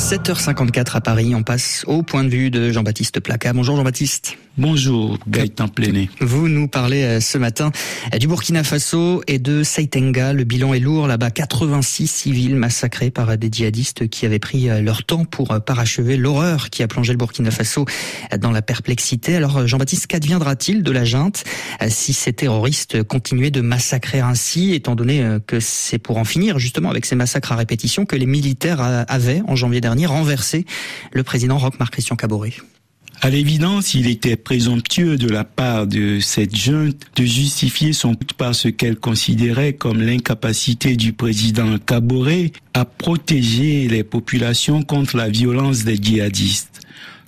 7h54 à Paris, on passe au point de vue de Jean-Baptiste Placa. Bonjour Jean-Baptiste. Bonjour Gaëtan Plené. Vous nous parlez euh, ce matin euh, du Burkina Faso et de Saitenga. Le bilan est lourd là-bas. 86 civils massacrés par des djihadistes qui avaient pris euh, leur temps pour parachever l'horreur qui a plongé le Burkina Faso dans la perplexité. Alors Jean-Baptiste, qu'adviendra-t-il de la junte si ces terroristes continuaient de massacrer ainsi, étant donné que c'est pour en finir justement avec ces massacres à répétition que les militaires avaient en janvier dernier? Renversé le président Roch-Marc Christian Caboret à l'évidence, il était présomptueux de la part de cette junte de justifier son coup par ce qu'elle considérait comme l'incapacité du président Kaboré à protéger les populations contre la violence des djihadistes.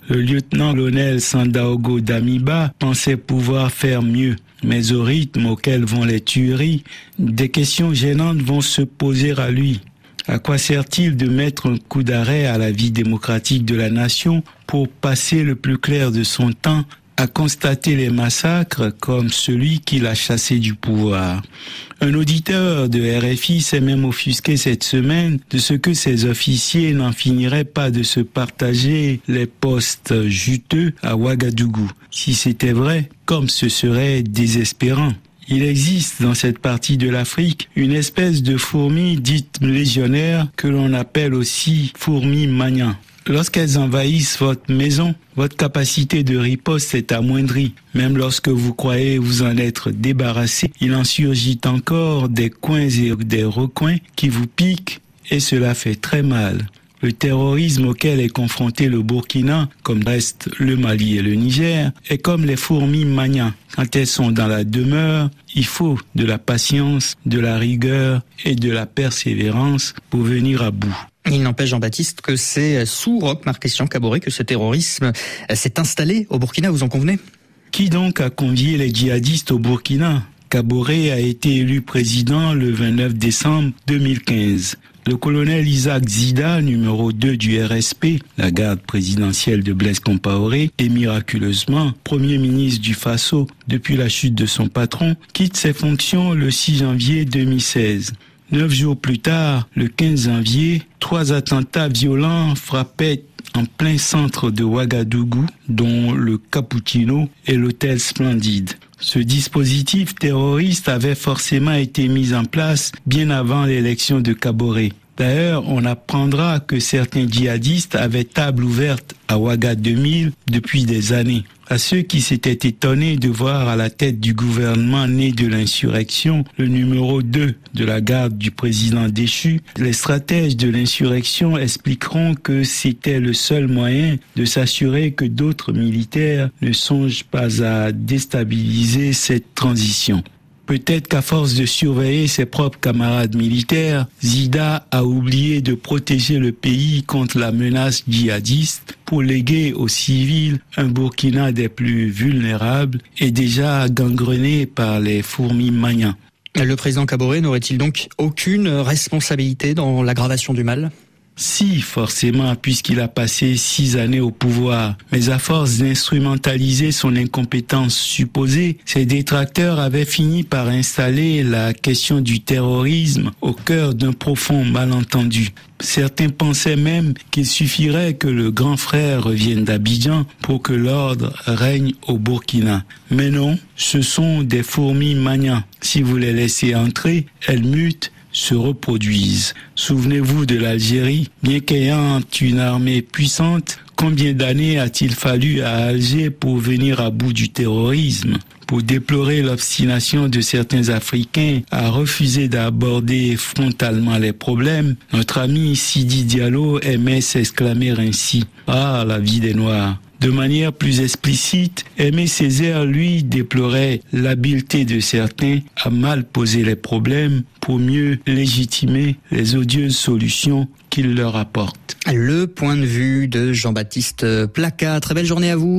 Le lieutenant-colonel Sandaogo Damiba pensait pouvoir faire mieux, mais au rythme auquel vont les tueries, des questions gênantes vont se poser à lui. À quoi sert-il de mettre un coup d'arrêt à la vie démocratique de la nation pour passer le plus clair de son temps à constater les massacres comme celui qui l'a chassé du pouvoir? Un auditeur de RFI s'est même offusqué cette semaine de ce que ses officiers n'en finiraient pas de se partager les postes juteux à Ouagadougou. Si c'était vrai, comme ce serait désespérant. Il existe dans cette partie de l'Afrique une espèce de fourmi dite légionnaire que l'on appelle aussi fourmi magnan. Lorsqu'elles envahissent votre maison, votre capacité de riposte est amoindrie. Même lorsque vous croyez vous en être débarrassé, il en surgit encore des coins et des recoins qui vous piquent et cela fait très mal. Le terrorisme auquel est confronté le Burkina, comme reste le Mali et le Niger, est comme les fourmis magnas. Quand elles sont dans la demeure, il faut de la patience, de la rigueur et de la persévérance pour venir à bout. Il n'empêche, Jean-Baptiste, que c'est sous Roch Marc-Christian Caboret que ce terrorisme s'est installé au Burkina, vous en convenez? Qui donc a convié les djihadistes au Burkina? Caboret a été élu président le 29 décembre 2015. Le colonel Isaac Zida, numéro 2 du RSP, la garde présidentielle de Blaise Compaoré, est miraculeusement premier ministre du Faso depuis la chute de son patron, quitte ses fonctions le 6 janvier 2016. Neuf jours plus tard, le 15 janvier, trois attentats violents frappaient en plein centre de Ouagadougou, dont le Cappuccino et l'hôtel Splendide. Ce dispositif terroriste avait forcément été mis en place bien avant l'élection de Caboret. D'ailleurs, on apprendra que certains djihadistes avaient table ouverte à Ouaga 2000 depuis des années. À ceux qui s'étaient étonnés de voir à la tête du gouvernement né de l'insurrection le numéro 2 de la garde du président déchu, les stratèges de l'insurrection expliqueront que c'était le seul moyen de s'assurer que d'autres militaires ne songent pas à déstabiliser cette transition. Peut-être qu'à force de surveiller ses propres camarades militaires, Zida a oublié de protéger le pays contre la menace djihadiste pour léguer aux civils un Burkina des plus vulnérables et déjà gangrené par les fourmis maniens. Le président Caboret n'aurait-il donc aucune responsabilité dans l'aggravation du mal? Si, forcément, puisqu'il a passé six années au pouvoir. Mais à force d'instrumentaliser son incompétence supposée, ses détracteurs avaient fini par installer la question du terrorisme au cœur d'un profond malentendu. Certains pensaient même qu'il suffirait que le grand frère revienne d'Abidjan pour que l'ordre règne au Burkina. Mais non, ce sont des fourmis manias. Si vous les laissez entrer, elles mutent se reproduisent. Souvenez-vous de l'Algérie, bien qu'ayant une armée puissante, combien d'années a-t-il fallu à Alger pour venir à bout du terrorisme? Pour déplorer l'obstination de certains Africains à refuser d'aborder frontalement les problèmes, notre ami Sidi Diallo aimait s'exclamer ainsi. Ah, la vie des Noirs de manière plus explicite, Aimé Césaire, lui, déplorait l'habileté de certains à mal poser les problèmes pour mieux légitimer les odieuses solutions qu'il leur apporte. Le point de vue de Jean-Baptiste Placa. Très belle journée à vous.